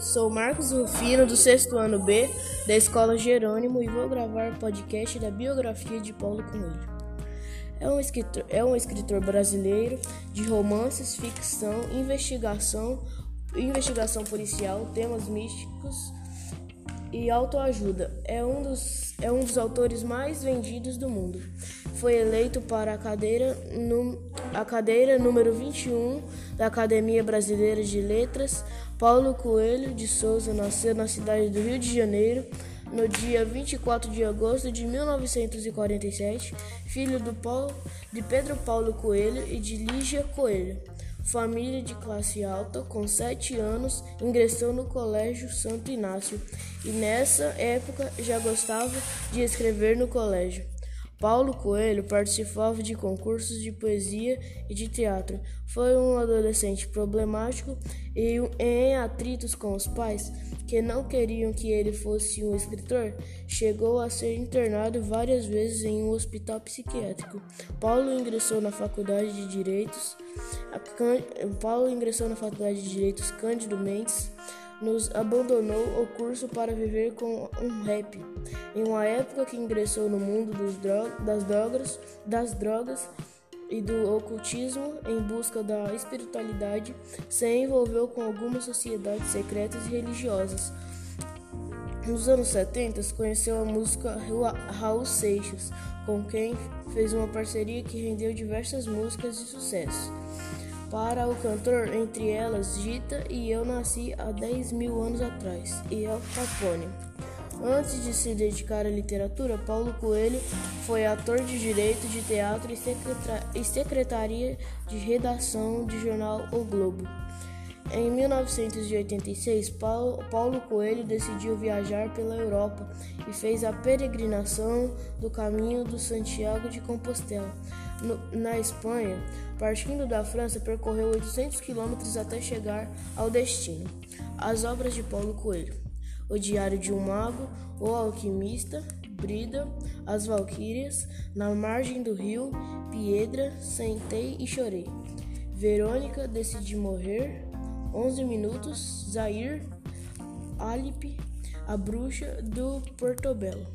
Sou Marcos Rufino, do sexto ano B da Escola Jerônimo, e vou gravar o podcast da biografia de Paulo Coelho. É um, escritor, é um escritor brasileiro de romances, ficção, investigação, investigação policial, temas místicos e autoajuda. É um dos, é um dos autores mais vendidos do mundo. Foi eleito para a cadeira, num, a cadeira número 21 da Academia Brasileira de Letras. Paulo Coelho de Souza nasceu na cidade do Rio de Janeiro no dia 24 de agosto de 1947, filho Paulo, de Pedro Paulo Coelho e de Lígia Coelho. Família de classe alta, com sete anos, ingressou no Colégio Santo Inácio e nessa época já gostava de escrever no colégio. Paulo Coelho participava de concursos de poesia e de teatro. Foi um adolescente problemático e em atritos com os pais, que não queriam que ele fosse um escritor, chegou a ser internado várias vezes em um hospital psiquiátrico. Paulo ingressou na Faculdade de Direitos. Paulo ingressou na Faculdade de Direitos Cândido Mendes nos abandonou o curso para viver com um rap, em uma época que ingressou no mundo dro das drogas, das drogas e do ocultismo em busca da espiritualidade, se envolveu com algumas sociedades secretas e religiosas. Nos anos 70, conheceu a música Raul Seixas, com quem fez uma parceria que rendeu diversas músicas de sucesso. Para o cantor, entre elas Gita e Eu Nasci há 10 mil anos atrás, e El Capone. Antes de se dedicar à literatura, Paulo Coelho foi ator de direito de teatro e secretaria de redação do jornal O Globo. Em 1986, Paulo Coelho decidiu viajar pela Europa e fez a peregrinação do Caminho do Santiago de Compostela. Na Espanha, partindo da França, percorreu 800 quilômetros até chegar ao destino. As obras de Paulo Coelho: O Diário de um Mago, O Alquimista, Brida, As Valquírias, Na Margem do Rio, Piedra, Sentei e Chorei. Verônica, Decidi Morrer, 11 Minutos, Zair, Alipe, A Bruxa do Portobello.